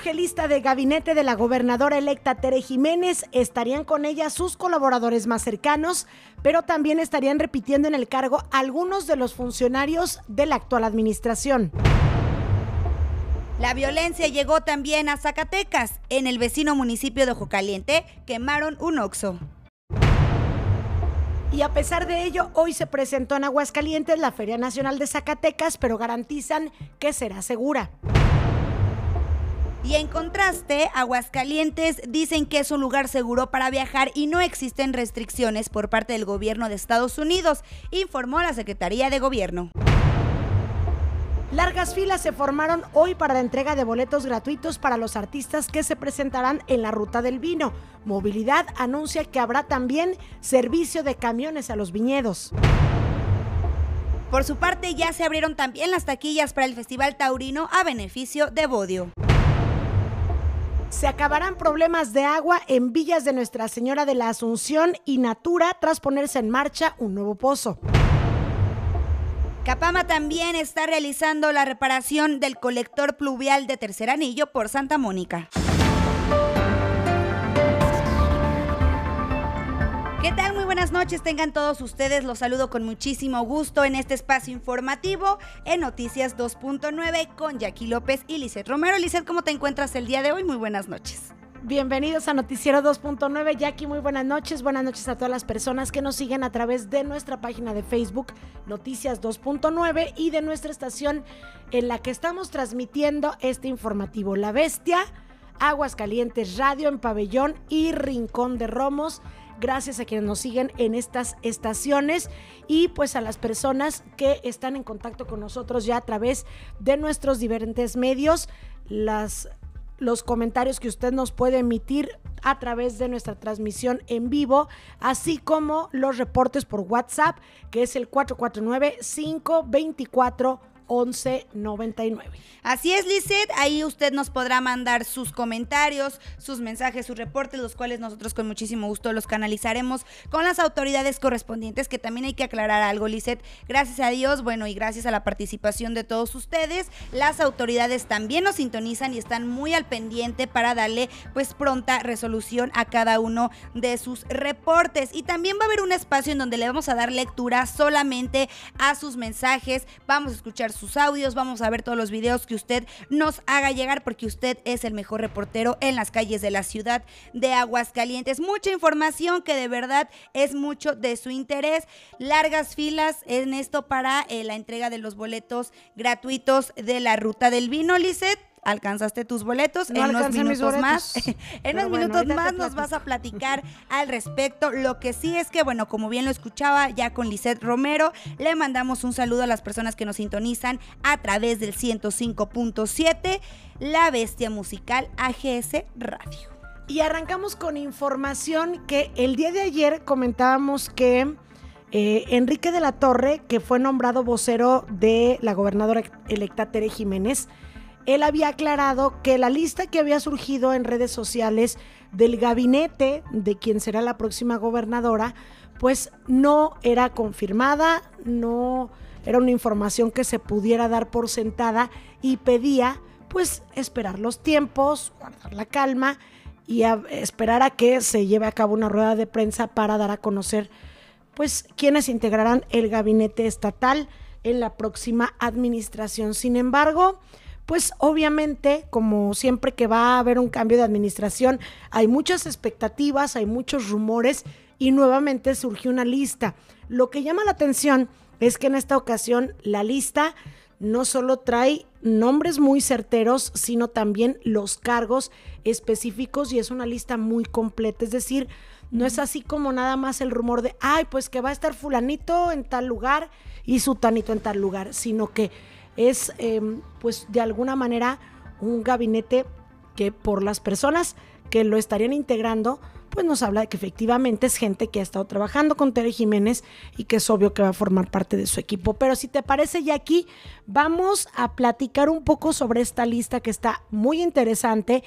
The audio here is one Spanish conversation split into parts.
Urge lista de gabinete de la gobernadora electa Tere Jiménez. Estarían con ella sus colaboradores más cercanos, pero también estarían repitiendo en el cargo algunos de los funcionarios de la actual administración. La violencia llegó también a Zacatecas. En el vecino municipio de Ojo Caliente quemaron un oxo. Y a pesar de ello, hoy se presentó en Aguascalientes la Feria Nacional de Zacatecas, pero garantizan que será segura. Y en contraste, Aguascalientes dicen que es un lugar seguro para viajar y no existen restricciones por parte del gobierno de Estados Unidos, informó la Secretaría de Gobierno. Largas filas se formaron hoy para la entrega de boletos gratuitos para los artistas que se presentarán en la Ruta del Vino. Movilidad anuncia que habrá también servicio de camiones a los viñedos. Por su parte, ya se abrieron también las taquillas para el Festival Taurino a beneficio de Bodio. Se acabarán problemas de agua en villas de Nuestra Señora de la Asunción y Natura tras ponerse en marcha un nuevo pozo. Capama también está realizando la reparación del colector pluvial de Tercer Anillo por Santa Mónica. ¿Qué tal? Muy buenas noches, tengan todos ustedes. Los saludo con muchísimo gusto en este espacio informativo en Noticias 2.9 con Jackie López y Lizeth Romero. Lizeth, ¿cómo te encuentras el día de hoy? Muy buenas noches. Bienvenidos a Noticiero 2.9. Jackie, muy buenas noches. Buenas noches a todas las personas que nos siguen a través de nuestra página de Facebook Noticias 2.9 y de nuestra estación en la que estamos transmitiendo este informativo. La Bestia, Aguas Calientes Radio en Pabellón y Rincón de Romos gracias a quienes nos siguen en estas estaciones y pues a las personas que están en contacto con nosotros ya a través de nuestros diferentes medios, las los comentarios que usted nos puede emitir a través de nuestra transmisión en vivo, así como los reportes por WhatsApp, que es el 449 524 1199. Así es, Lizeth, ahí usted nos podrá mandar sus comentarios, sus mensajes, sus reportes, los cuales nosotros con muchísimo gusto los canalizaremos con las autoridades correspondientes, que también hay que aclarar algo, Lizeth. Gracias a Dios, bueno, y gracias a la participación de todos ustedes, las autoridades también nos sintonizan y están muy al pendiente para darle pues pronta resolución a cada uno de sus reportes. Y también va a haber un espacio en donde le vamos a dar lectura solamente a sus mensajes, vamos a escuchar sus audios, vamos a ver todos los videos que usted nos haga llegar porque usted es el mejor reportero en las calles de la ciudad de Aguascalientes. Mucha información que de verdad es mucho de su interés. Largas filas en esto para eh, la entrega de los boletos gratuitos de la ruta del vino, Lisset alcanzaste tus boletos. en unos minutos más, en unos minutos más nos vas a platicar al respecto. Lo que sí es que, bueno, como bien lo escuchaba ya con Lisette Romero, le mandamos un saludo a las personas que nos sintonizan a través del 105.7, La Bestia Musical AGS Radio. Y arrancamos con información que el día de ayer comentábamos que eh, Enrique de la Torre, que fue nombrado vocero de la gobernadora electa Tere Jiménez, él había aclarado que la lista que había surgido en redes sociales del gabinete de quien será la próxima gobernadora, pues no era confirmada, no era una información que se pudiera dar por sentada y pedía pues esperar los tiempos, guardar la calma y esperar a que se lleve a cabo una rueda de prensa para dar a conocer pues quienes integrarán el gabinete estatal en la próxima administración. Sin embargo, pues obviamente, como siempre que va a haber un cambio de administración, hay muchas expectativas, hay muchos rumores y nuevamente surgió una lista. Lo que llama la atención es que en esta ocasión la lista no solo trae nombres muy certeros, sino también los cargos específicos y es una lista muy completa. Es decir, no es así como nada más el rumor de, ay, pues que va a estar fulanito en tal lugar y sutanito en tal lugar, sino que es em, pues de alguna manera un gabinete que por las personas que lo estarían integrando, pues nos habla de que efectivamente es gente que ha estado trabajando con Tere Jiménez y que es obvio que va a formar parte de su equipo. Pero si te parece, ya aquí vamos a platicar un poco sobre esta lista que está muy interesante.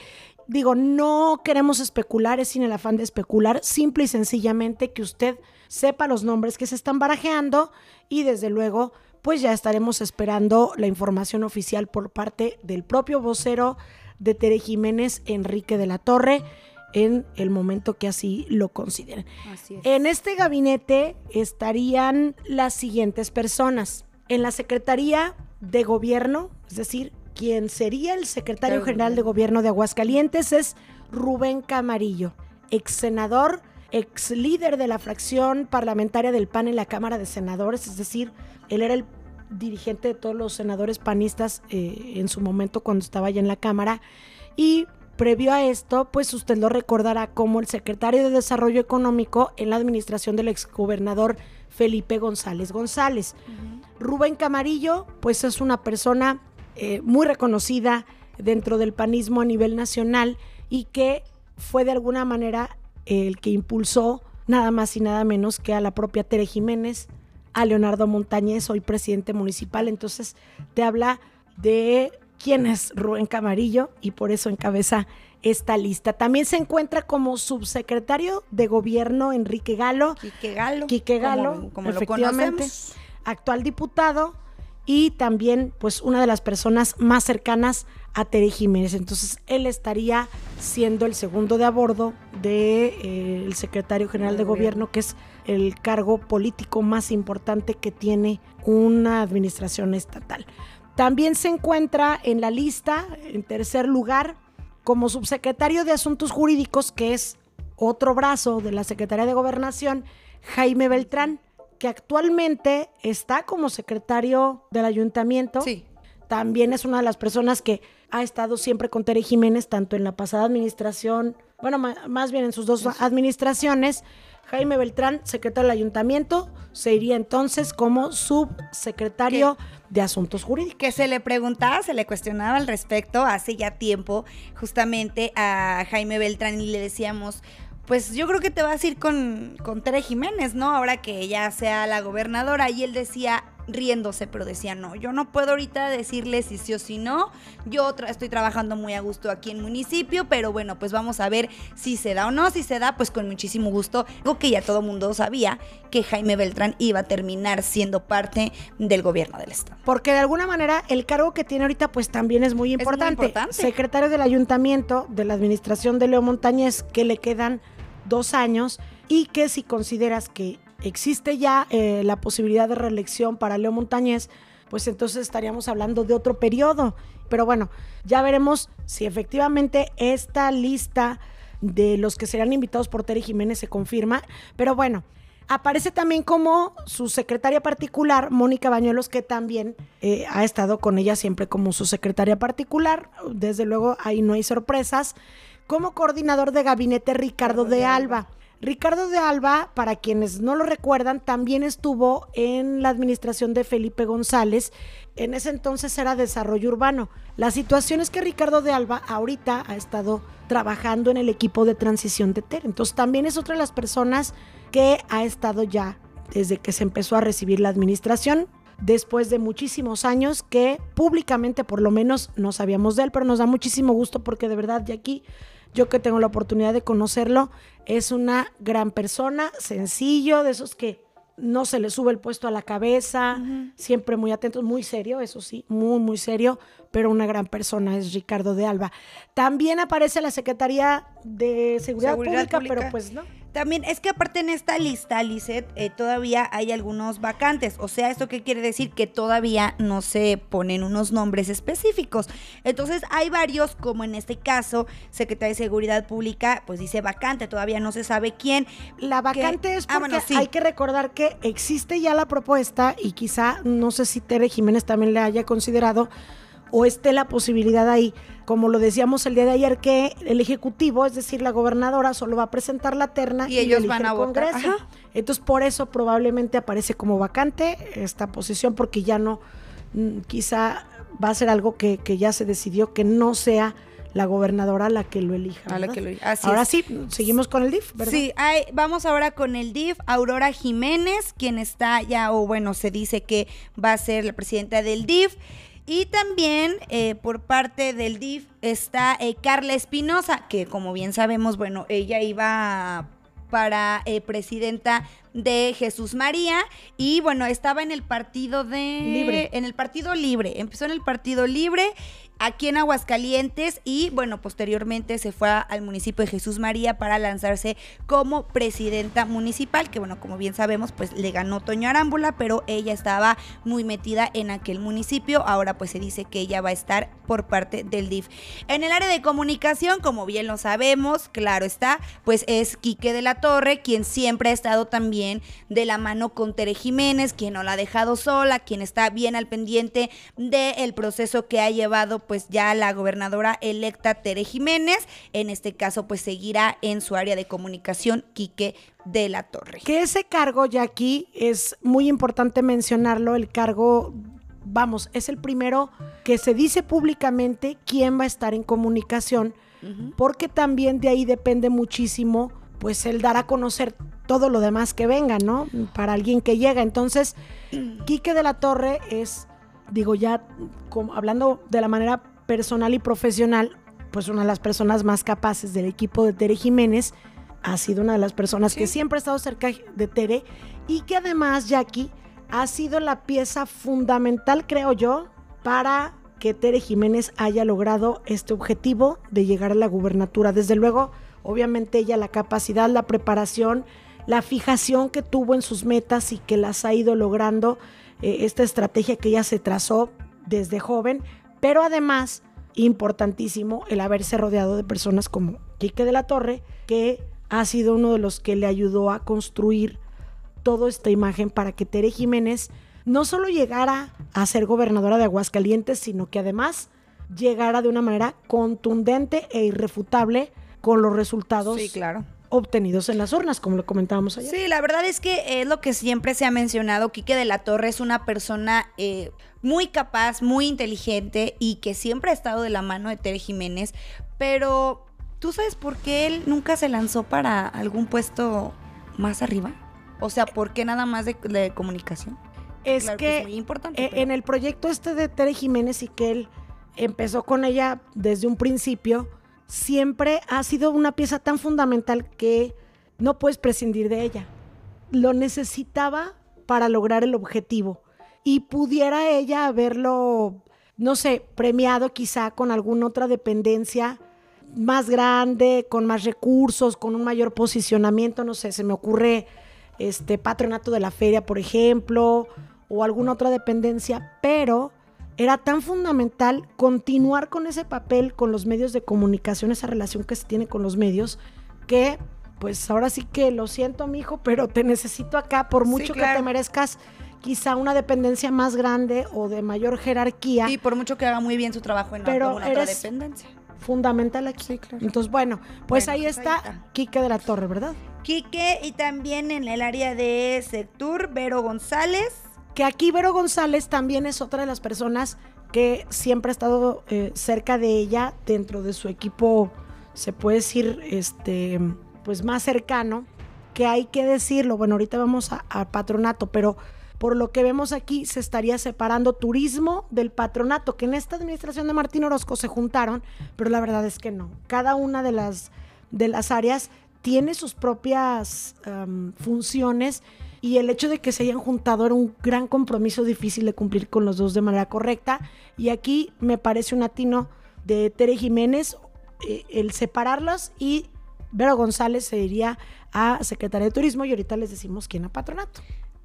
Digo, no queremos especular, es sin el afán de especular, simple y sencillamente que usted sepa los nombres que se están barajeando y desde luego pues ya estaremos esperando la información oficial por parte del propio vocero de Tere Jiménez, Enrique de la Torre, en el momento que así lo consideren. Así es. En este gabinete estarían las siguientes personas. En la Secretaría de Gobierno, es decir, quien sería el secretario general de Gobierno de Aguascalientes es Rubén Camarillo, ex senador, ex líder de la fracción parlamentaria del PAN en la Cámara de Senadores, es decir, él era el dirigente de todos los senadores panistas eh, en su momento cuando estaba ya en la Cámara y previo a esto, pues usted lo recordará como el secretario de Desarrollo Económico en la administración del exgobernador Felipe González González. Rubén Camarillo, pues es una persona eh, muy reconocida dentro del panismo a nivel nacional y que fue de alguna manera el que impulsó nada más y nada menos que a la propia Tere Jiménez, a Leonardo Montañez, hoy presidente municipal. Entonces te habla de quién es Rubén Camarillo y por eso encabeza esta lista. También se encuentra como subsecretario de gobierno Enrique Galo, Quique Galo. Quique Galo, como, como lo efectivamente, conocemos. actual diputado y también pues una de las personas más cercanas a Tere Jiménez. Entonces él estaría siendo el segundo de a bordo del secretario general de gobierno, que es el cargo político más importante que tiene una administración estatal. También se encuentra en la lista, en tercer lugar, como subsecretario de Asuntos Jurídicos, que es otro brazo de la Secretaría de Gobernación, Jaime Beltrán, que actualmente está como secretario del ayuntamiento. Sí. También es una de las personas que ha estado siempre con Tere Jiménez, tanto en la pasada administración, bueno, más bien en sus dos administraciones. Jaime Beltrán, secretario del ayuntamiento, se iría entonces como subsecretario de Asuntos Jurídicos. que se le preguntaba, se le cuestionaba al respecto hace ya tiempo justamente a Jaime Beltrán y le decíamos, pues yo creo que te vas a ir con, con Tere Jiménez, ¿no? Ahora que ella sea la gobernadora. Y él decía, riéndose, pero decía, no, yo no puedo ahorita decirle si sí o si no. Yo tra- estoy trabajando muy a gusto aquí en municipio, pero bueno, pues vamos a ver si se da o no. Si se da, pues con muchísimo gusto. Algo que ya todo mundo sabía, que Jaime Beltrán iba a terminar siendo parte del gobierno del estado. Porque de alguna manera el cargo que tiene ahorita pues también es muy muy importante. importante. Secretario del ayuntamiento de la administración de Leo Montañez, que le quedan dos años y que si consideras que existe ya eh, la posibilidad de reelección para Leo Montañez, pues entonces estaríamos hablando de otro periodo. Pero bueno, ya veremos si efectivamente esta lista de los que serán invitados por Tere Jiménez se confirma. Pero bueno, Aparece también como su secretaria particular, Mónica Bañuelos, que también eh, ha estado con ella siempre como su secretaria particular. Desde luego, ahí no hay sorpresas. Como coordinador de gabinete, Ricardo de Alba. Ricardo de Alba, para quienes no lo recuerdan, también estuvo en la administración de Felipe González. En ese entonces era desarrollo urbano. La situación es que Ricardo de Alba ahorita ha estado trabajando en el equipo de transición de TER. Entonces también es otra de las personas que ha estado ya desde que se empezó a recibir la administración, después de muchísimos años que públicamente por lo menos no sabíamos de él, pero nos da muchísimo gusto porque de verdad, Jackie, yo que tengo la oportunidad de conocerlo, es una gran persona, sencillo, de esos que no se le sube el puesto a la cabeza, siempre muy atento, muy serio, eso sí, muy, muy serio, pero una gran persona es Ricardo de Alba. También aparece la Secretaría de Seguridad, Seguridad Pública, Pública. pero pues no. También es que aparte en esta lista, Lizeth, eh, todavía hay algunos vacantes. O sea, ¿esto qué quiere decir? Que todavía no se ponen unos nombres específicos. Entonces hay varios, como en este caso, Secretaría de Seguridad Pública, pues dice vacante, todavía no se sabe quién. La vacante es Ah, porque bueno, sí. hay que recordar que existe ya la propuesta y quizá, no sé si Tere Jiménez también le haya considerado o esté la posibilidad ahí, como lo decíamos el día de ayer, que el Ejecutivo, es decir, la gobernadora, solo va a presentar la terna Y ellos elige van a votar. Congreso. Ajá. Entonces, por eso probablemente aparece como vacante esta posición, porque ya no, mm, quizá va a ser algo que, que ya se decidió que no sea la gobernadora la que lo elija. A la ¿verdad? que lo elija. Así Ahora es. sí, seguimos con el DIF, ¿verdad? Sí, hay- vamos ahora con el DIF, Aurora Jiménez, quien está ya, o bueno, se dice que va a ser la presidenta del DIF. Y también eh, por parte del DIF está eh, Carla Espinosa, que como bien sabemos, bueno, ella iba para eh, presidenta de Jesús María y bueno, estaba en el partido de Libre. en el partido libre, empezó en el partido libre aquí en Aguascalientes y bueno, posteriormente se fue al municipio de Jesús María para lanzarse como presidenta municipal, que bueno, como bien sabemos, pues le ganó Toño Arámbula, pero ella estaba muy metida en aquel municipio, ahora pues se dice que ella va a estar por parte del DIF. En el área de comunicación, como bien lo sabemos, claro está, pues es Quique de la Torre, quien siempre ha estado también de la mano con Tere Jiménez, quien no la ha dejado sola, quien está bien al pendiente del proceso que ha llevado pues ya la gobernadora electa Tere Jiménez. En este caso, pues seguirá en su área de comunicación Quique de la Torre. Que ese cargo, ya aquí es muy importante mencionarlo, el cargo, vamos, es el primero que se dice públicamente quién va a estar en comunicación, porque también de ahí depende muchísimo, pues el dar a conocer todo lo demás que venga, ¿no? Para alguien que llega. Entonces, Quique de la Torre es digo ya, como, hablando de la manera personal y profesional, pues una de las personas más capaces del equipo de Tere Jiménez, ha sido una de las personas que siempre ha estado cerca de Tere y que además Jackie ha sido la pieza fundamental, creo yo, para que Tere Jiménez haya logrado este objetivo de llegar a la gubernatura. Desde luego, obviamente ella la capacidad, la preparación, la fijación que tuvo en sus metas y que las ha ido logrando eh, esta estrategia que ella se trazó desde joven, pero además, importantísimo, el haberse rodeado de personas como Quique de la Torre, que ha sido uno de los que le ayudó a construir toda esta imagen para que Tere Jiménez no solo llegara a ser gobernadora de Aguascalientes, sino que además llegara de una manera contundente e irrefutable con los resultados sí, claro obtenidos en las urnas, como lo comentábamos ayer. Sí, la verdad es que es lo que siempre se ha mencionado. Quique de la Torre es una persona eh, muy capaz, muy inteligente y que siempre ha estado de la mano de Tere Jiménez. Pero, ¿tú sabes por qué él nunca se lanzó para algún puesto más arriba? O sea, ¿por qué nada más de, comunicación? Es que, es muy importante, e, en el proyecto este de Tere Jiménez y que él empezó con ella desde un principio siempre ha sido una pieza tan fundamental que no puedes prescindir de ella. Lo necesitaba para lograr el objetivo y pudiera ella haberlo, no sé, premiado quizá con alguna otra dependencia más grande, con más recursos, con un mayor posicionamiento, no sé, se me ocurre este patronato de la feria, por ejemplo, o alguna otra dependencia, pero era tan fundamental continuar con ese papel con los medios de comunicación, esa relación que se tiene con los medios, que pues ahora sí que lo siento, mi hijo, pero te necesito acá por mucho que te merezcas quizá una dependencia más grande o de mayor jerarquía. Y por mucho que haga muy bien su trabajo en pero otra dependencia. Fundamental aquí. Sí, claro. Entonces, bueno, pues ahí, pues está, está Quique de la Torre, ¿verdad? Quique y también en el área de sector, Vero González que aquí Vero González también es otra de las personas que siempre ha estado eh, cerca de ella dentro de su equipo, se puede decir, este, pues más cercano, que hay que decirlo, bueno, ahorita vamos al patronato, pero por lo que vemos aquí se estaría separando turismo del patronato, que en esta administración de Martín Orozco se juntaron, pero la verdad es que no. Cada una de las, de las áreas tiene sus propias funciones y el hecho de que se hayan juntado era un gran compromiso difícil de cumplir con los dos de manera correcta. Y aquí me parece un atino de Tere Jiménez eh, el separarlos y Vero González se iría a Secretaría de Turismo y ahorita les decimos quién a patronato.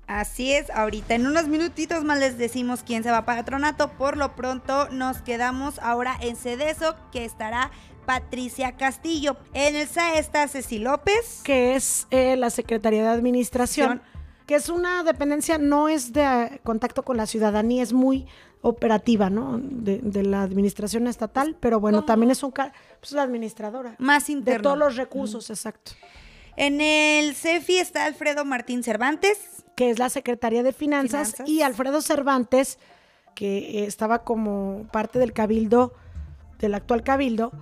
Así es, ahorita en unos minutitos más les decimos quién se va a patronato. Por lo pronto nos quedamos ahora en Cedeso, que estará Patricia Castillo. En el SAE está Ceci López. Que es eh, la Secretaría de Administración que es una dependencia, no es de eh, contacto con la ciudadanía, es muy operativa, ¿no? De, la administración estatal, pero bueno, también es un pues la administradora. Más interno. De todos los recursos, exacto. En el CEFI está Alfredo Martín Cervantes. Que es la Secretaría de Finanzas, y Alfredo Cervantes, que estaba como parte del cabildo, del actual cabildo,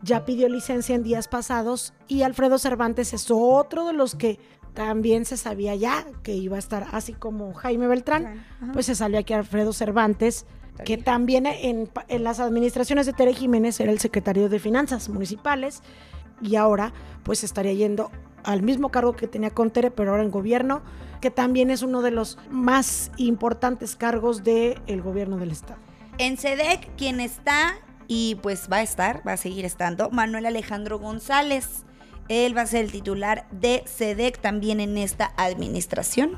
ya pidió licencia en días pasados y Alfredo Cervantes es otro de los que también se sabía ya que iba a estar así como Jaime Beltrán, pues se salió aquí Alfredo Cervantes, que también en, las administraciones de Tere Jiménez era el secretario de Finanzas Municipales y ahora pues estaría yendo al mismo cargo que tenía con Tere, pero ahora en gobierno, que también es uno de los más importantes cargos del el gobierno del Estado. En SEDEC, quien está y pues va a estar, va a seguir estando, Manuel Alejandro González. Él va a ser el titular de SEDEC también en esta administración.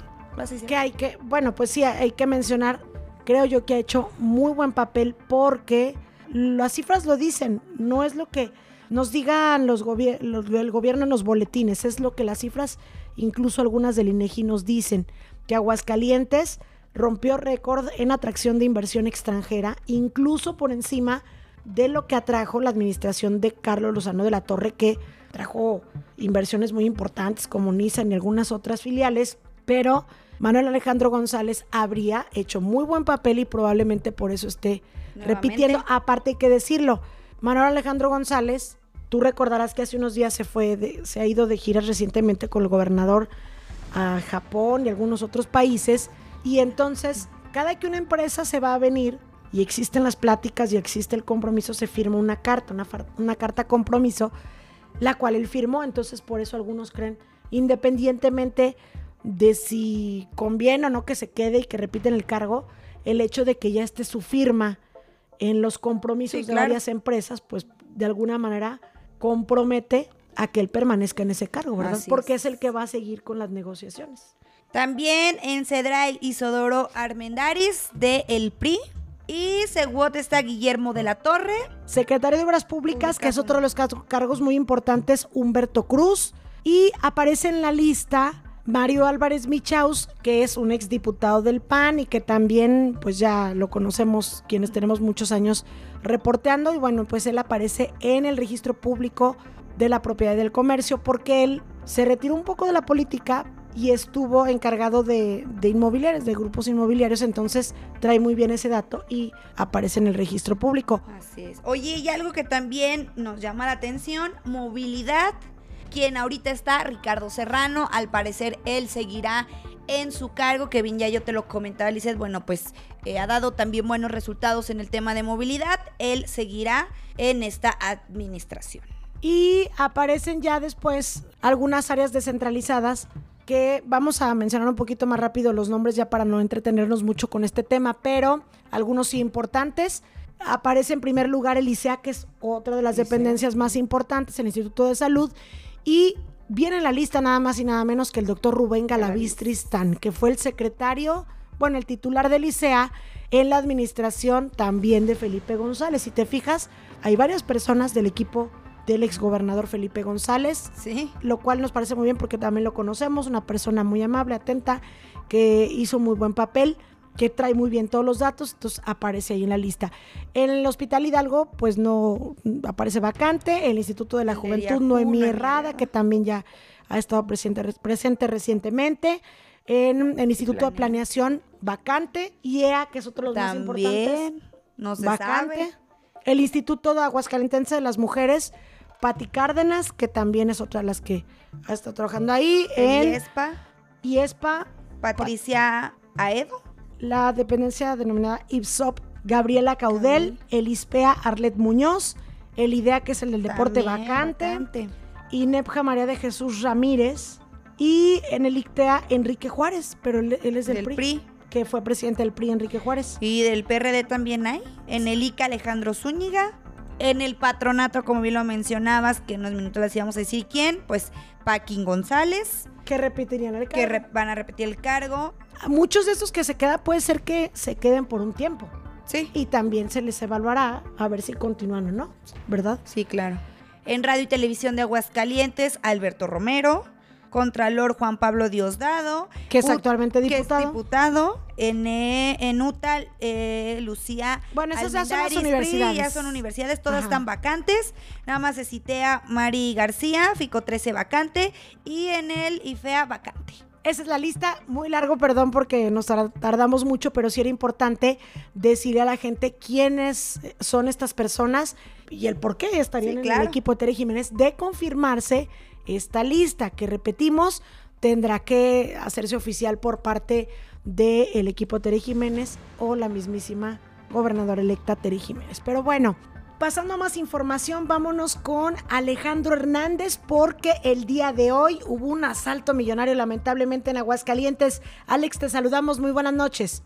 Que hay que, bueno, pues sí, hay que mencionar, creo yo que ha hecho muy buen papel porque las cifras lo dicen, no es lo que nos digan los, el gobierno en los boletines, es lo que las cifras, incluso algunas del INEGI nos dicen, que Aguascalientes rompió récord en atracción de inversión extranjera, incluso por encima de lo que atrajo la administración de Carlos Lozano de la Torre, que trajo inversiones muy importantes como Nissan y algunas otras filiales, pero Manuel Alejandro González habría hecho muy buen papel y probablemente por eso esté repitiendo. Aparte hay que decirlo, Manuel Alejandro González, tú recordarás que hace unos días se fue, se ha ido de giras recientemente con el gobernador a Japón y algunos otros países y entonces cada que una empresa se va a venir y existen las pláticas y existe el compromiso, se firma una carta, una, una carta compromiso, la cual él firmó. Entonces, por eso algunos creen, independientemente de si conviene o no que se quede y que repiten el cargo, el hecho de que ya esté su firma en los compromisos de varias empresas, pues de alguna manera compromete a que él permanezca en ese cargo, ¿verdad? Porque es. el que va a seguir con las negociaciones. También en Cedral Isodoro Armendaris de El PRI. Y Seguot está Guillermo de la Torre. Secretario de Obras Públicas, que es otro de los cargos muy importantes, Humberto Cruz. Y aparece en la lista Mario Álvarez Michaus, que es un exdiputado del PAN y que también pues ya lo conocemos quienes tenemos muchos años reporteando y bueno, pues él aparece en el registro público de la propiedad y del comercio porque él se retiró un poco de la política y estuvo encargado de, de, inmobiliarios, de grupos inmobiliarios, entonces trae muy bien ese dato y aparece en el registro público. Así es. Oye, y algo que también nos llama la atención, movilidad quien ahorita está, Ricardo Serrano. Al parecer él seguirá en su cargo. Kevin, ya yo te lo comentaba, Lizeth. Bueno, pues eh, ha dado también buenos resultados en el tema de movilidad. Él seguirá en esta administración. Y aparecen ya después algunas áreas descentralizadas que vamos a mencionar un poquito más rápido los nombres ya para no entretenernos mucho con este tema, pero algunos sí importantes. Aparece en primer lugar el ICEA, que es otra de las dependencias más importantes, el Instituto de Salud, y viene en la lista nada más y nada menos que el doctor Rubén Galavistristán, que fue el secretario, bueno, el titular del ICEA en la administración también de Felipe González. Si te fijas, hay varias personas del equipo del exgobernador Felipe González, sí. lo cual nos parece muy bien porque también lo conocemos, una persona muy amable, atenta, que hizo muy buen papel que trae muy bien todos los datos, entonces aparece ahí en la lista. En el Hospital Hidalgo, pues no aparece vacante, el Instituto de la Juventud Noemí Errada, que también ya ha estado presente, presente recientemente, en el Instituto de Planeación, vacante, IEA, que es otro de los más importantes. No se vacante. El Instituto de Aguascalientes de las Mujeres, Pati Cárdenas, que también es otra de las que ha estado trabajando ahí. En IESPA. IESPA. Patricia Aedo la dependencia denominada IPSOP, Gabriela Caudel, el ISPEA Arlet Muñoz, el IDEA que es el del deporte vacante, y NEPJA María de Jesús Ramírez, y en el ICTEA Enrique Juárez, pero él, es del, PRI, que fue presidente del PRI Enrique Juárez. Y del PRD también hay, en el ICA Alejandro Zúñiga, en el patronato, como bien lo mencionabas, que en unos minutos les íbamos a decir quién, pues Paquín González. Que repetirían el cargo. Que van a repetir el cargo muchos de estos que se quedan puede ser que se queden por un tiempo. Sí. Y también se les evaluará a ver si continúan o no, ¿verdad? Sí, claro. En Radio y Televisión de Aguascalientes, Alberto Romero. Contralor Juan Pablo Diosdado. Que es actualmente diputado. Que es diputado. En, eh, en UTAL, eh, Lucía. Bueno, esas ya son las universidades. ya son universidades, todas están vacantes. Nada más se citea Mari García, Fico 13 vacante. Y en el IFEA vacante. Esa es la lista, muy largo, perdón porque nos tardamos mucho, pero sí era importante decirle a la gente quiénes son estas personas y el por qué estarían en el equipo de Tere Jiménez de confirmarse esta lista, que repetimos, tendrá que hacerse oficial por parte del equipo Tere Jiménez o la mismísima gobernadora electa Tere Jiménez. Pero bueno, Pasando a más información, vámonos con Alejandro Hernández porque el día de hoy hubo un asalto millonario lamentablemente en Aguascalientes. Alex, te saludamos, muy buenas noches.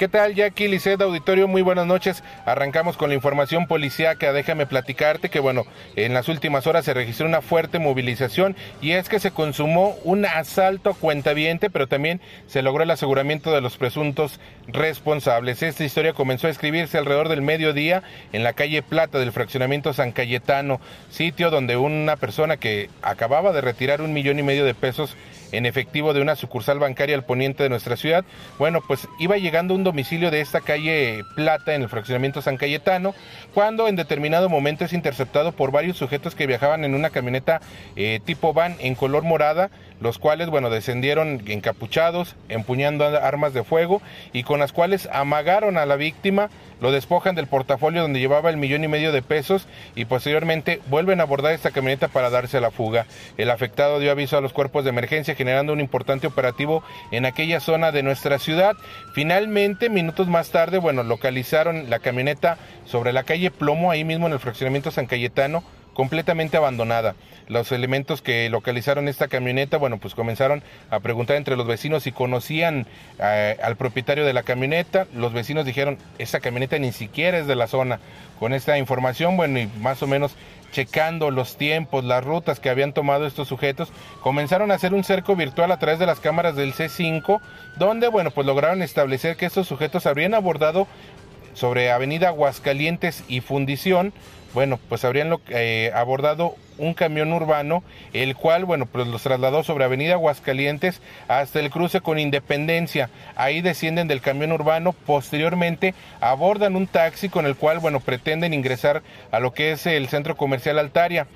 ¿Qué tal, Jackie Lisset, auditorio? Muy buenas noches. Arrancamos con la información policíaca. Déjame platicarte que, bueno, en las últimas horas se registró una fuerte movilización y es que se consumó un asalto cuentaviente, pero también se logró el aseguramiento de los presuntos responsables. Esta historia comenzó a escribirse alrededor del mediodía en la calle Plata del fraccionamiento San Cayetano, sitio donde una persona que acababa de retirar un millón y medio de pesos en efectivo de una sucursal bancaria al poniente de nuestra ciudad. Bueno, pues iba llegando a un domicilio de esta calle Plata en el fraccionamiento San Cayetano, cuando en determinado momento es interceptado por varios sujetos que viajaban en una camioneta eh, tipo van en color morada, los cuales, bueno, descendieron encapuchados, empuñando armas de fuego y con las cuales amagaron a la víctima lo despojan del portafolio donde llevaba el millón y medio de pesos y posteriormente vuelven a abordar esta camioneta para darse la fuga. El afectado dio aviso a los cuerpos de emergencia generando un importante operativo en aquella zona de nuestra ciudad. Finalmente, minutos más tarde, bueno, localizaron la camioneta sobre la calle Plomo, ahí mismo en el fraccionamiento San Cayetano, completamente abandonada. Los elementos que localizaron esta camioneta, bueno, pues comenzaron a preguntar entre los vecinos si conocían eh, al propietario de la camioneta. Los vecinos dijeron, esa camioneta ni siquiera es de la zona. Con esta información, bueno, y más o menos checando los tiempos, las rutas que habían tomado estos sujetos, comenzaron a hacer un cerco virtual a través de las cámaras del C5, donde, bueno, pues lograron establecer que estos sujetos habrían abordado sobre Avenida Aguascalientes y Fundición, bueno, pues habrían eh, abordado un camión urbano, el cual, bueno, pues los trasladó sobre Avenida Aguascalientes hasta el cruce con Independencia. Ahí descienden del camión urbano, posteriormente abordan un taxi con el cual, bueno, pretenden ingresar a lo que es el centro comercial Altaria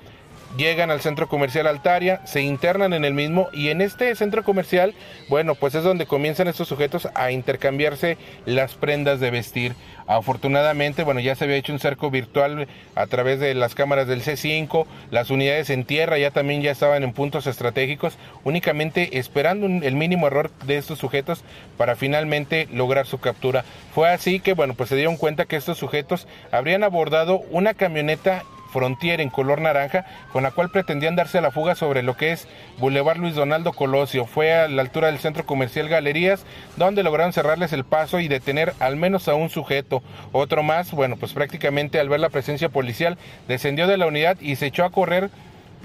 llegan al centro comercial Altaria, se internan en el mismo y en este centro comercial, bueno, pues es donde comienzan estos sujetos a intercambiarse las prendas de vestir. Afortunadamente, bueno, ya se había hecho un cerco virtual a través de las cámaras del C5, las unidades en tierra ya también ya estaban en puntos estratégicos, únicamente esperando el mínimo error de estos sujetos para finalmente lograr su captura. Fue así que, bueno, pues se dieron cuenta que estos sujetos habrían abordado una camioneta Frontier en color naranja, con la cual pretendían darse la fuga sobre lo que es Boulevard Luis Donaldo Colosio. Fue a la altura del centro comercial Galerías, donde lograron cerrarles el paso y detener al menos a un sujeto. Otro más, bueno, pues prácticamente al ver la presencia policial, descendió de la unidad y se echó a correr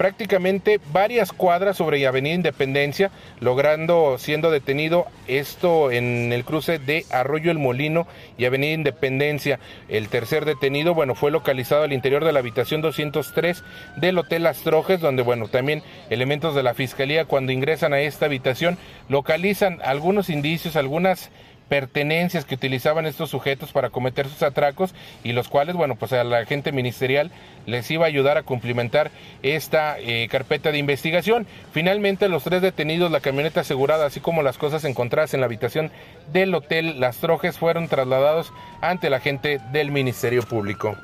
prácticamente varias cuadras sobre Avenida Independencia, logrando siendo detenido esto en el cruce de Arroyo El Molino y Avenida Independencia. El tercer detenido, bueno, fue localizado al interior de la habitación 203 del Hotel Astrojes, donde, bueno, también elementos de la Fiscalía cuando ingresan a esta habitación localizan algunos indicios, algunas pertenencias que utilizaban estos sujetos para cometer sus atracos y los cuales, bueno, pues a la agente ministerial les iba a ayudar a cumplimentar esta eh, carpeta de investigación. Finalmente, los tres detenidos, la camioneta asegurada, así como las cosas encontradas en la habitación del hotel Las Trojes, fueron trasladados ante la agente del Ministerio Público.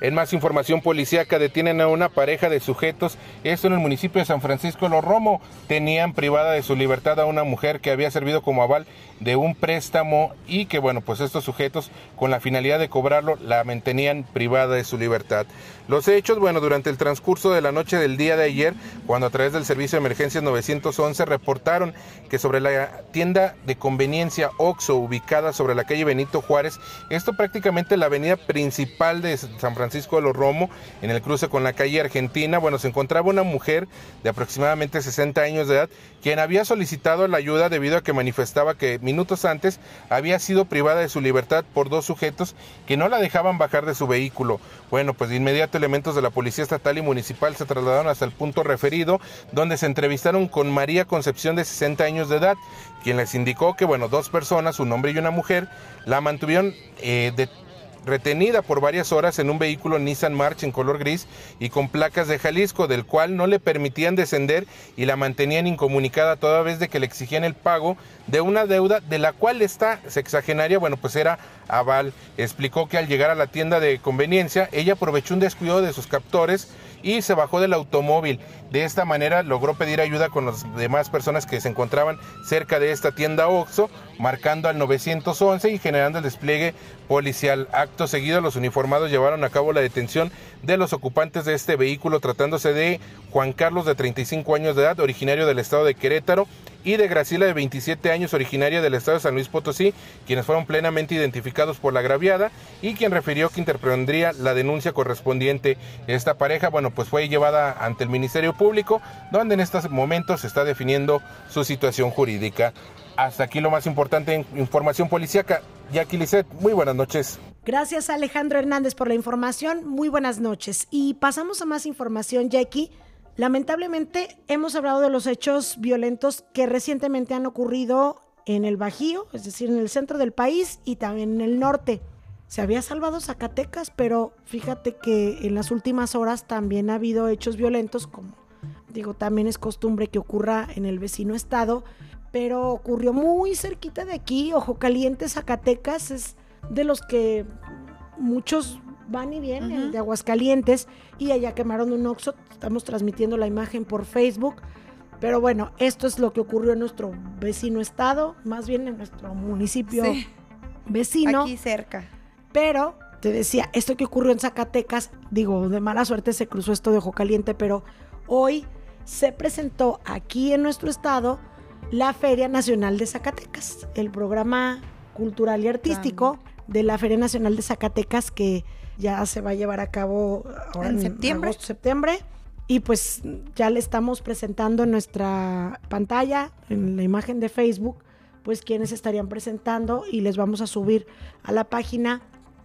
En más información policíaca, detienen a una pareja de sujetos, esto en el municipio de San Francisco de Los Romo. Tenían privada de su libertad a una mujer que había servido como aval de un préstamo y que, bueno, pues estos sujetos, con la finalidad de cobrarlo, la mantenían privada de su libertad. Los hechos, bueno, durante el transcurso de la noche del día de ayer, cuando a través del servicio de emergencias 911 reportaron que sobre la tienda de conveniencia OXO, ubicada sobre la calle Benito Juárez, esto prácticamente la avenida principal de San Francisco, Francisco de los Romo, en el cruce con la calle Argentina, bueno, se encontraba una mujer de aproximadamente 60 años de edad, quien había solicitado la ayuda debido a que manifestaba que minutos antes había sido privada de su libertad por dos sujetos que no la dejaban bajar de su vehículo. Bueno, pues de inmediato elementos de la Policía Estatal y Municipal se trasladaron hasta el punto referido, donde se entrevistaron con María Concepción de 60 años de edad, quien les indicó que, bueno, dos personas, un hombre y una mujer, la mantuvieron eh, retenida por varias horas en un vehículo Nissan March en color gris y con placas de Jalisco, del cual no le permitían descender y la mantenían incomunicada toda vez de que le exigían el pago de una deuda de la cual esta sexagenaria, bueno, pues era aval. Explicó que al llegar a la tienda de conveniencia, ella aprovechó un descuido de sus captores y se bajó del automóvil. De esta manera logró pedir ayuda con las demás personas que se encontraban cerca de esta tienda OXO, marcando al 911 y generando el despliegue policial. Acto seguido, los uniformados llevaron a cabo la detención de los ocupantes de este vehículo, tratándose de Juan Carlos de 35 años de edad, originario del estado de Querétaro, y de Graciela de 27 años, originaria del estado de San Luis Potosí, quienes fueron plenamente identificados por la agraviada y quien refirió que interpondría la denuncia correspondiente. Esta pareja, bueno, pues fue llevada ante el Ministerio Público, donde en estos momentos se está definiendo su situación jurídica. Hasta aquí lo más importante en información policíaca. Jackie Lisset, muy buenas noches. Gracias Alejandro Hernández por la información. Muy buenas noches. Y pasamos a más información, Jackie. Lamentablemente hemos hablado de los hechos violentos que recientemente han ocurrido en el Bajío, es decir, en el centro del país y también en el norte. Se había salvado Zacatecas, pero fíjate que en las últimas horas también ha habido hechos violentos, como digo, también es costumbre que ocurra en el vecino estado, pero ocurrió muy cerquita de aquí, Ojo Caliente, Zacatecas, es de los que muchos van y vienen, de Aguascalientes, y allá quemaron un Oxxo, estamos transmitiendo la imagen por Facebook, pero bueno, esto es lo que ocurrió en nuestro vecino estado, más bien en nuestro municipio vecino. Aquí cerca. Pero, te decía, esto que ocurrió en Zacatecas, digo, de mala suerte se cruzó esto de Ojo Caliente, pero hoy se presentó aquí en nuestro estado la Feria Nacional de Zacatecas, el programa cultural y artístico de la Feria Nacional de Zacatecas que ya se va a llevar a cabo ahora En en, septiembre. agosto, septiembre. Y pues ya le estamos presentando en nuestra pantalla, en la imagen de Facebook, pues quienes estarían presentando y les vamos a subir a la página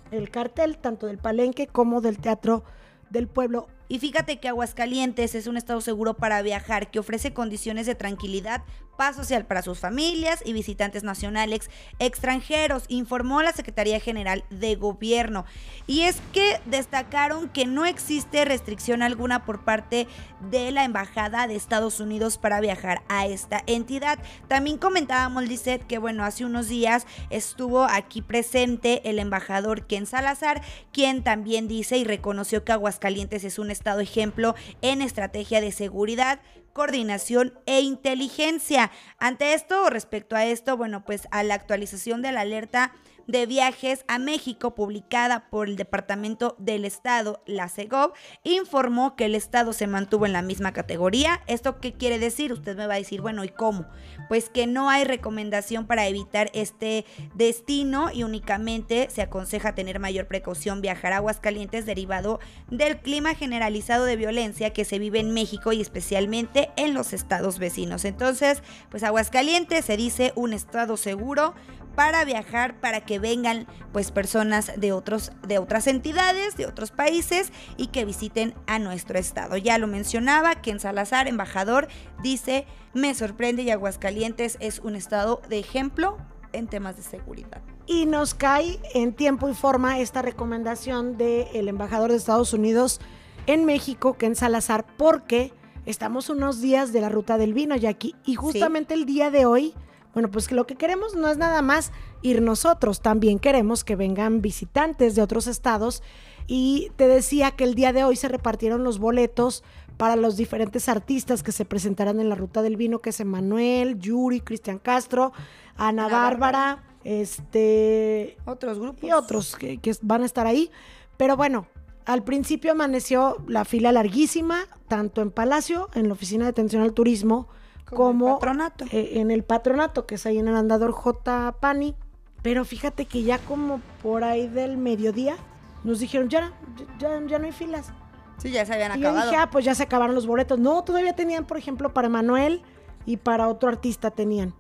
el cartel tanto del Palenque como del Teatro del Pueblo. Y fíjate que Aguascalientes es un estado seguro para viajar que ofrece condiciones de tranquilidad, paz social para sus familias y visitantes nacionales extranjeros, informó la Secretaría General de Gobierno. Y es que destacaron que no existe restricción alguna por parte de la Embajada de Estados Unidos para viajar a esta entidad. También comentábamos, Lisette, que bueno, hace unos días estuvo aquí presente el embajador Ken Salazar, quien también dice y reconoció que Aguascalientes es un estado ejemplo en estrategia de seguridad, coordinación e inteligencia. Ante esto, o respecto a esto, bueno, pues a la actualización de la alerta de viajes a México publicada por el Departamento del Estado, la CEGOV, informó que el Estado se mantuvo en la misma categoría. ¿Esto qué quiere decir? Usted me va a decir, bueno, ¿y cómo? Pues que no hay recomendación para evitar este destino y únicamente se aconseja tener mayor precaución viajar a Aguascalientes derivado del clima generalizado de violencia que se vive en México y especialmente en los estados vecinos. Entonces, pues Aguascalientes se dice un estado seguro para viajar, para que vengan pues personas de otros de otras entidades, de otros países y que visiten a nuestro estado. Ya lo mencionaba, que en Salazar, embajador, dice, "Me sorprende y Aguascalientes es un estado de ejemplo en temas de seguridad." Y nos cae en tiempo y forma esta recomendación del embajador de Estados Unidos en México, Ken Salazar, porque estamos unos días de la ruta del vino, Jackie, y justamente el día de hoy, bueno, pues que lo que queremos no es nada más ir nosotros, también queremos que vengan visitantes de otros estados. Y te decía que el día de hoy se repartieron los boletos para los diferentes artistas que se presentarán en la ruta del vino, que es Emanuel, Yuri, Cristian Castro, Ana, Ana Bárbara, este Otros grupos y otros que, que van a estar ahí. Pero bueno, al principio amaneció la fila larguísima, tanto en Palacio, en la Oficina de Atención al Turismo, Como como, el patronato. eh, en el patronato, que es ahí en el andador J. Pani. Pero fíjate que ya como por ahí del mediodía nos dijeron, ya, ya, ya no hay filas. Sí, ya se habían Y yo acabado. dije, ah, pues ya se acabaron los boletos. No, todavía tenían, por ejemplo, para Manuel y para otro artista tenían.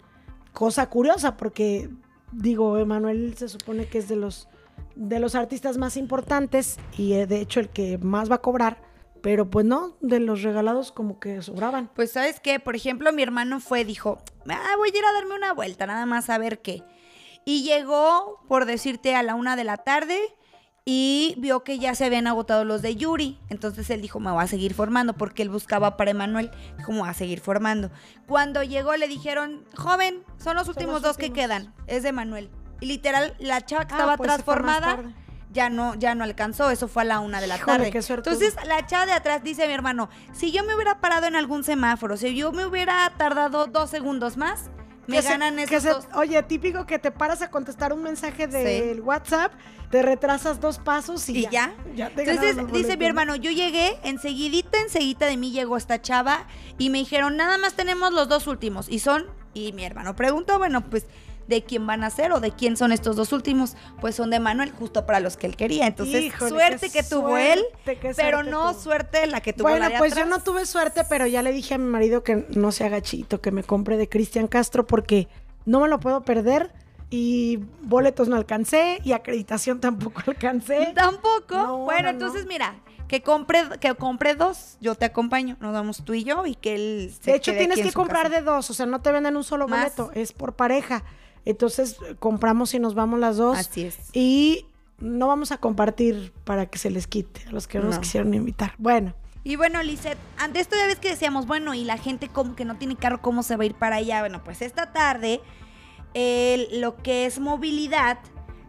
Cosa curiosa, porque digo, Emanuel se supone que es de los de los artistas más importantes y eh, de hecho el que más va a cobrar, pero pues no, de los regalados como que sobraban. Pues sabes qué, por ejemplo, mi hermano fue, dijo, ah, voy a ir a darme una vuelta, nada más a ver qué. Y llegó, por decirte, a la una de la tarde y vio que ya se habían agotado los de Yuri. Entonces él dijo, me voy a seguir formando, porque él buscaba para Emanuel. Dijo, me voy a seguir formando. Cuando llegó le dijeron, joven, son los Son últimos los dos que quedan, es de Manuel. Y literal, la chava que Ah, estaba pues transformada. Ya no, ya no alcanzó, eso fue a la una de la Híjole, tarde. qué. Entonces la chava de atrás dice mi hermano, si yo me hubiera parado en algún semáforo, si yo me hubiera tardado dos segundos más, me se- ganan que esos se- dos. Oye, típico que te paras a contestar un mensaje del WhatsApp, te retrasas dos pasos y, Y ya. ya te ganaron Entonces, dice mi hermano, yo llegué, enseguidita, enseguida de mí llegó esta chava y me dijeron, nada más tenemos los dos últimos. Y son, y mi hermano preguntó, bueno, pues, ¿de quién van a ser o de quién son estos dos últimos? Pues son de Manuel, justo para los que él quería. Entonces, Híjole, suerte que tuvo él, suerte, pero no tuvo. suerte la que tuvo Bueno, la de pues yo no tuve suerte, pero ya le dije a mi marido que no se haga chito, que me compre de Cristian Castro porque no me lo puedo perder y boletos no alcancé y acreditación tampoco alcancé. Tampoco. No, bueno, no, no. entonces mira, que compre, que compre dos, yo te acompaño, nos vamos tú y yo y que él se De hecho, tienes que comprar casa. de dos, o sea, no te venden un solo Más. boleto, es por pareja. Entonces, eh, compramos y nos vamos las dos. Así es. Y no vamos a compartir para que se les quite a los que no nos No. quisieron invitar. Bueno, Y bueno, Lizeth, ante esto ya ves que decíamos, bueno, y la gente como que no tiene carro, ¿cómo se va a ir para allá? Bueno, pues esta tarde, el- lo que es movilidad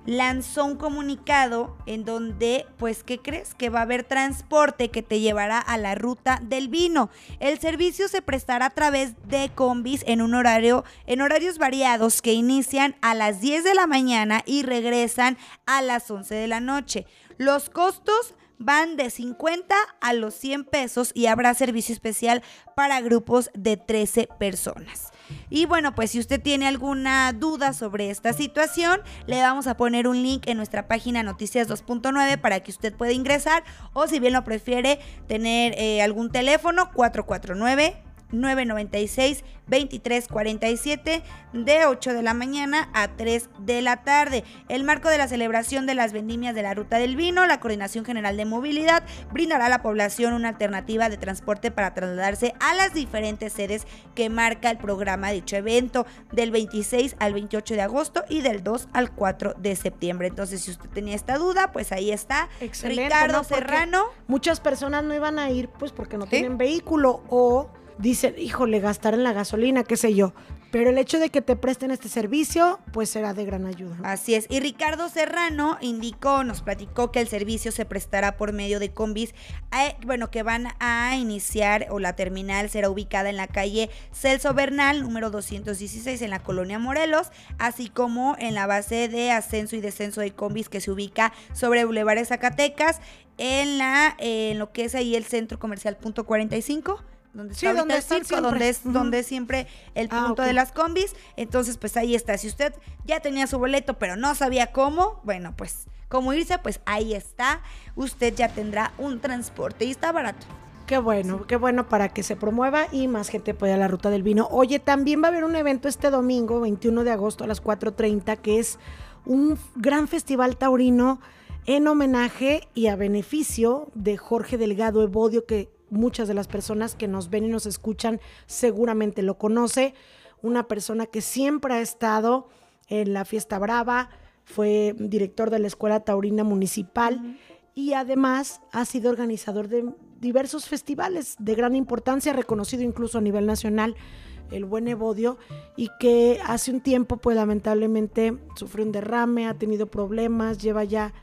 lanzó un comunicado en donde, pues, ¿qué crees? Que va a haber transporte que te llevará a la ruta del vino. El servicio se prestará a través de combis en un horario, en horarios variados que inician a las 10 de la mañana y regresan a las 11 de la noche. Los costos van de 50 a los 100 pesos y habrá servicio especial para grupos de 13 personas. Y bueno, pues si usted tiene alguna duda sobre esta situación, le vamos a poner un link en nuestra página Noticias 2.9 para que usted pueda ingresar o si bien lo prefiere tener eh, algún teléfono 449 996 2347 de 8 de la mañana a 3 de la tarde. El marco de la celebración de las vendimias de la Ruta del Vino, la Coordinación General de Movilidad brindará a la población una alternativa de transporte para trasladarse a las diferentes sedes que marca el programa de dicho evento del 26 al 28 de agosto y del 2 al 4 de septiembre. Entonces, si usted tenía esta duda, pues ahí está. excelente. Ricardo ¿no? Serrano. Muchas personas no iban a ir pues porque no Sí. tienen vehículo o dicen, híjole, gastar en la gasolina, qué sé yo. Pero el hecho de que te presten este servicio, pues será de gran ayuda. Así es. Y Ricardo Serrano indicó, nos platicó que el servicio se prestará por medio de combis, eh, bueno, que van a iniciar o la terminal será ubicada en la calle Celso Bernal, número 216, en la colonia Morelos, así como en la base de ascenso y descenso de combis que se ubica sobre Boulevard Zacatecas, en la, en lo que es ahí el centro comercial punto 45 donde Sí, está ahorita donde el están circo, siempre. donde es Ujú. donde es siempre el Ah, punto de las combis. Entonces, pues ahí está. Si usted ya tenía su boleto, pero no sabía cómo, bueno, pues cómo irse, pues ahí está. Usted ya tendrá un transporte y está barato. Qué bueno, qué bueno para que se promueva y más gente pueda ir a la ruta del vino. Oye, también va a haber un evento este domingo, 21 de agosto a las 4.30, que es un gran festival taurino en homenaje y a beneficio de Jorge Delgado Evodio, que muchas de las personas que nos ven y nos escuchan seguramente lo conoce. Una persona que siempre ha estado en la Fiesta Brava, fue director de la Escuela Taurina Municipal y además ha sido organizador de diversos festivales de gran importancia, reconocido incluso a nivel nacional, el buen Evodio, y que hace un tiempo, pues lamentablemente sufrió un derrame, ha tenido problemas, lleva ya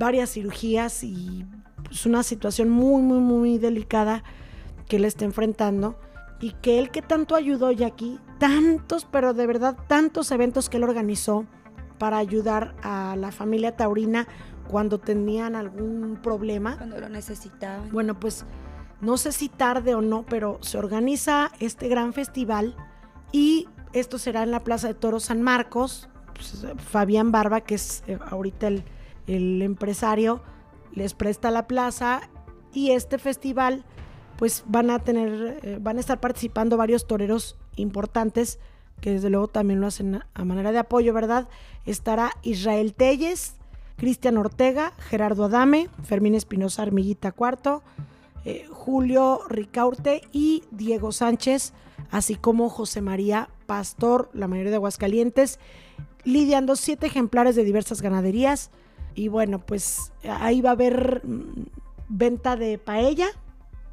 varias cirugías y es una situación muy, muy, muy delicada que él está enfrentando y que él que tanto ayudó ya aquí, tantos, pero de verdad tantos eventos que él organizó para ayudar a la familia taurina cuando tenían algún problema. Cuando lo necesitaban. Bueno, pues no sé si tarde o no, pero se organiza este gran festival y esto será en la Plaza de Toros San Marcos. Pues, Fabián Barba, que es eh, ahorita el, el empresario, les presta la plaza y este festival pues van a tener, eh, van a estar participando varios toreros importantes que desde luego también lo hacen a, manera de apoyo, ¿verdad? Estará Israel Telles, Cristian Ortega, Gerardo Adame, Fermín Espinosa Armillita Cuarto, eh, Julio Ricaurte y Diego Sánchez, así como José María Pastor, la mayoría de Aguascalientes, lidiando siete ejemplares de diversas ganaderías. Y bueno, pues ahí va a haber mm, venta de paella.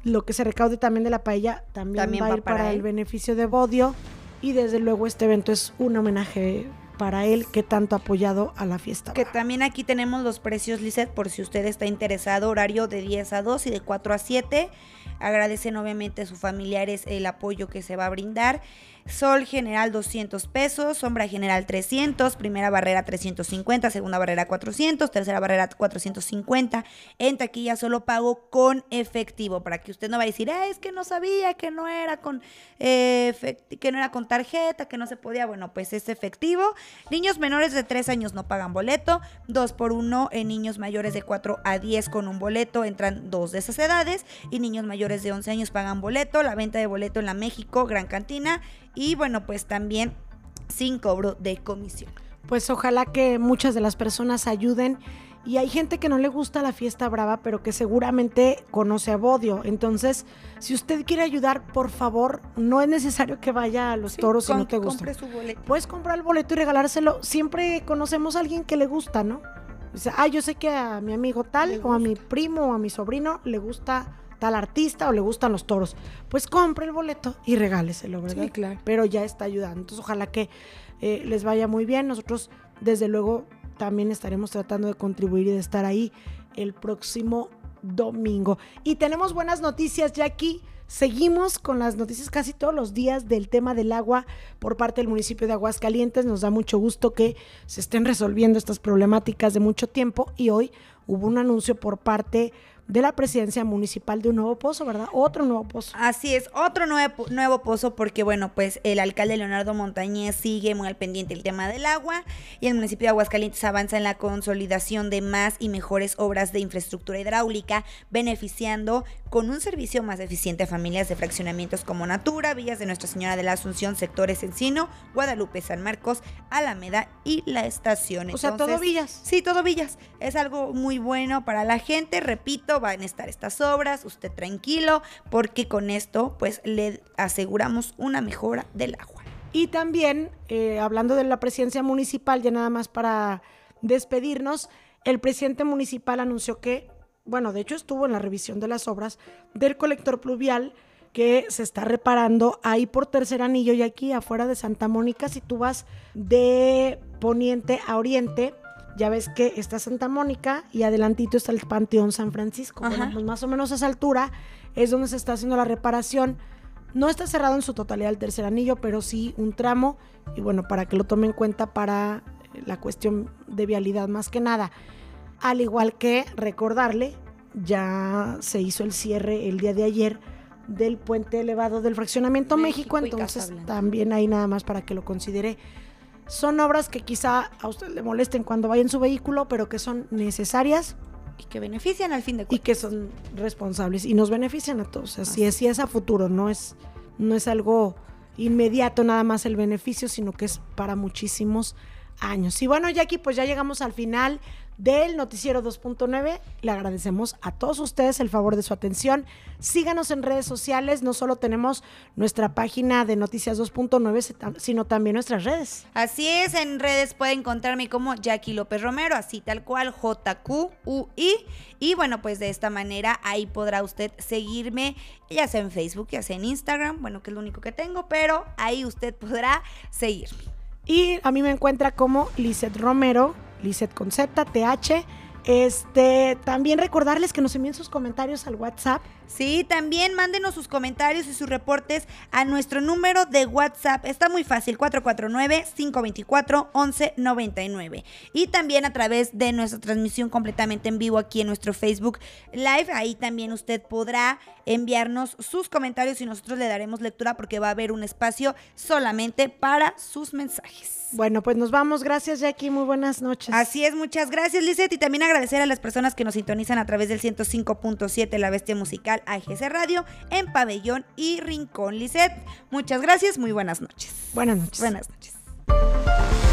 Lo que se recaude también de la paella también, También va a ir para el beneficio de Bodio. Y desde luego este evento es un homenaje para él que tanto ha apoyado a la fiesta. Que también aquí tenemos los precios, Lizeth, por si usted está interesado, horario de 10 a 2 y de 4 a 7. Agradecen obviamente a sus familiares el apoyo que se va a brindar. Sol general 200 pesos, sombra general 300, primera barrera 350, segunda barrera 400, tercera barrera 450. En taquilla solo pago con efectivo. Para que usted no vaya a decir, es que no sabía que no era con eh, que no era con tarjeta, que no se podía. Bueno, pues es efectivo. Niños menores de 3 años no pagan boleto, 2 por 1 en niños mayores de 4 a 10 con un boleto. Entran dos de esas edades. Y niños mayores de 11 años pagan boleto. La venta de boleto en la México Gran Cantina y bueno, pues también sin cobro de comisión. Pues ojalá que muchas de las personas ayuden. Y hay gente que no le gusta la fiesta brava, pero que seguramente conoce a Bodio. Entonces, si usted quiere ayudar, por favor, no es necesario que vaya a los toros si no te gusta. Su boleto. Puedes comprar el boleto y regalárselo. Siempre conocemos a alguien que le gusta, ¿no? Dice, ah, yo sé que a mi amigo tal, o a mi primo, o a mi sobrino le gusta tal artista o le gustan los toros, pues compre el boleto y regáleselo, ¿verdad? Sí, claro. Pero ya está ayudando. Entonces, ojalá que eh, les vaya muy bien. Nosotros, desde luego, también estaremos tratando de contribuir y de estar ahí el próximo domingo. Y tenemos buenas noticias, Jackie. Seguimos con las noticias casi todos los días del tema del agua por parte del municipio de Aguascalientes. Nos da mucho gusto que se estén resolviendo estas problemáticas de mucho tiempo y hoy hubo un anuncio por parte de la presidencia municipal de un nuevo pozo, ¿verdad? Otro nuevo pozo. Así es, otro nuevo, nuevo pozo porque, bueno, pues el alcalde Leonardo Montañez sigue muy al pendiente el tema del agua y el municipio de Aguascalientes avanza en la consolidación de más y mejores obras de infraestructura hidráulica, beneficiando con un servicio más eficiente a familias de fraccionamientos como Natura, Villas de Nuestra Señora de la Asunción, sectores Encino, Guadalupe, San Marcos, Alameda y la estación. o sea, todo Villas. Sí, todo Villas. Es algo muy bueno para la gente, repito, van a estar estas obras, usted tranquilo, porque con esto pues le aseguramos una mejora del agua. Y también, eh, hablando de la presidencia municipal, ya nada más para despedirnos, el presidente municipal anunció que, bueno, de hecho estuvo en la revisión de las obras del colector pluvial que se está reparando ahí por Tercer Anillo y aquí afuera de Santa Mónica, si tú vas de poniente a oriente, ya ves que está Santa Mónica y adelantito está el Panteón San Francisco. Bueno, pues más o menos a esa altura es donde se está haciendo la reparación. No está cerrado en su totalidad el tercer anillo, pero sí un tramo. Y bueno, para que lo tome en cuenta para la cuestión de vialidad más que nada. Al igual que recordarle, ya se hizo el cierre el día de ayer del puente elevado del fraccionamiento México, México entonces también hay nada más para que lo considere son obras que quizá a usted le molesten cuando vaya en su vehículo, pero que son necesarias. Y que benefician al fin de cuentas. Y que son responsables y nos benefician a todos. Así, es, es a futuro, no es, no es algo inmediato nada más el beneficio, sino que es para muchísimos años. Y bueno, Jackie, pues ya llegamos al final del Noticiero 2.9. Le agradecemos a todos ustedes el favor de su atención. Síganos en redes sociales. No solo tenemos nuestra página de Noticias 2.9, sino también nuestras redes. Así es, en redes puede encontrarme como Jackie López Romero, así tal cual, J-Q-U-I. Y bueno, pues de esta manera ahí podrá usted seguirme, ya sea en Facebook, ya sea en Instagram, bueno, que es lo único que tengo, pero ahí usted podrá seguirme. Y a mí me encuentra como Lizeth Romero Lizeth con Z, TH. Este, también recordarles que nos envíen sus comentarios al WhatsApp. Sí, también mándenos sus comentarios y sus reportes a nuestro número de WhatsApp. Está muy fácil, 449-524-1199. Y también a través de nuestra transmisión completamente en vivo aquí en nuestro Facebook Live. Ahí también usted podrá enviarnos sus comentarios y nosotros le daremos lectura porque va a haber un espacio solamente para sus mensajes. Bueno, pues nos vamos. Gracias, Jackie. Muy buenas noches. Así es, muchas gracias, Lizeth. Y también agradecer a las personas que nos sintonizan a través del 105.7 La Bestia Musical AGC Radio en Pabellón y Rincón. Lizeth, muchas gracias. Muy buenas noches. Buenas noches. Buenas noches.